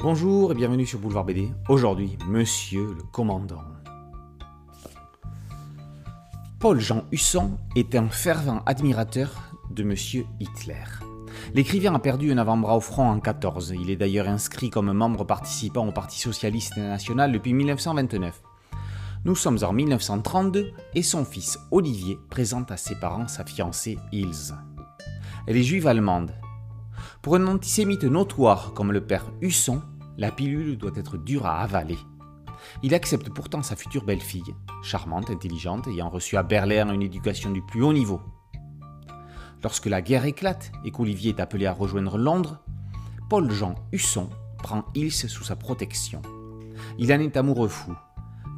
Bonjour et bienvenue sur Boulevard BD. Aujourd'hui, Monsieur le Commandant. Paul-Jean Husson est un fervent admirateur de Monsieur Hitler. L'écrivain a perdu un avant-bras au front en 14. Il est d'ailleurs inscrit comme membre participant au Parti socialiste national depuis 1929. Nous sommes en 1932 et son fils Olivier présente à ses parents sa fiancée Ilse. Elle est juive allemande. Pour un antisémite notoire comme le père Husson, la pilule doit être dure à avaler. Il accepte pourtant sa future belle-fille, charmante, intelligente, ayant reçu à Berlin une éducation du plus haut niveau. Lorsque la guerre éclate et qu'Olivier est appelé à rejoindre Londres, Paul-Jean Husson prend Ilse sous sa protection. Il en est amoureux fou.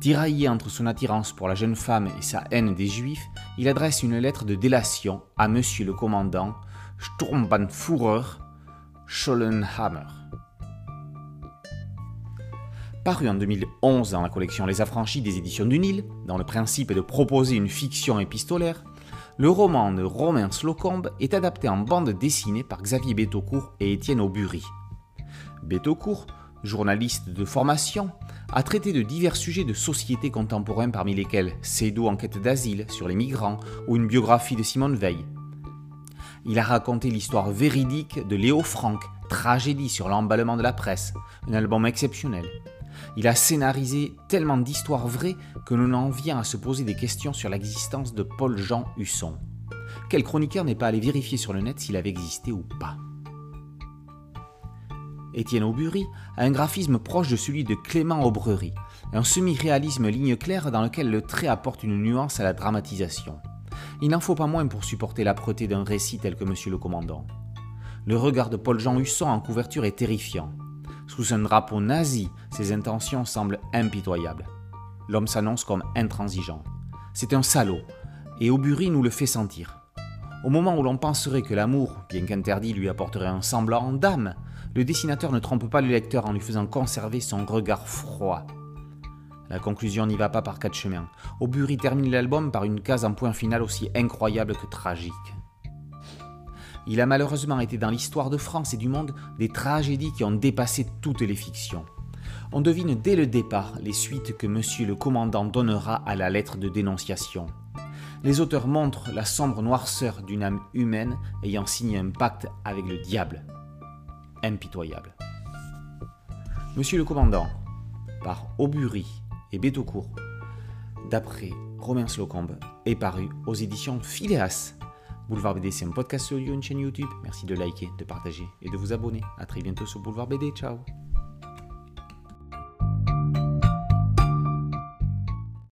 Tiraillé entre son attirance pour la jeune femme et sa haine des Juifs, il adresse une lettre de délation à Monsieur le commandant Sturmbannführer Schollenhammer. Paru en 2011 dans la collection Les Affranchis des éditions du Nil, dans le principe de proposer une fiction épistolaire, le roman de Romain Slocombe est adapté en bande dessinée par Xavier Bétaucourt et Étienne Aubury. Bétaucourt, journaliste de formation, a traité de divers sujets de société contemporains parmi lesquels Cédo en quête d'asile sur les migrants ou une biographie de Simone Veil. Il a raconté l'histoire véridique de Léo Franck, tragédie sur l'emballement de la presse, un album exceptionnel. Il a scénarisé tellement d'histoires vraies que l'on en vient à se poser des questions sur l'existence de Paul-Jean Husson. Quel chroniqueur n'est pas allé vérifier sur le net s'il avait existé ou pas? Étienne Aubury a un graphisme proche de celui de Clément Aubrery, un semi-réalisme ligne claire dans lequel le trait apporte une nuance à la dramatisation. Il n'en faut pas moins pour supporter l'âpreté d'un récit tel que Monsieur le Commandant. Le regard de Paul-Jean Husson en couverture est terrifiant. Sous un drapeau nazi, ses intentions semblent impitoyables. L'homme s'annonce comme intransigeant. C'est un salaud, et Aubury nous le fait sentir. Au moment où l'on penserait que l'amour, bien qu'interdit, lui apporterait un semblant d'âme, le dessinateur ne trompe pas le lecteur en lui faisant conserver son regard froid. La conclusion n'y va pas par quatre chemins. Aubury termine l'album par une case en point final aussi incroyable que tragique. Il a malheureusement été dans l'histoire de France et du monde des tragédies qui ont dépassé toutes les fictions. On devine dès le départ les suites que Monsieur le Commandant donnera à la lettre de dénonciation. Les auteurs montrent la sombre noirceur d'une âme humaine ayant signé un pacte avec le diable impitoyable. Monsieur le commandant, par Aubury et Bétaucourt, d'après Romain Slocombe, est paru aux éditions Phileas. Boulevard BD, c'est un podcast audio, une chaîne YouTube. Merci de liker, de partager et de vous abonner. A très bientôt sur Boulevard BD. Ciao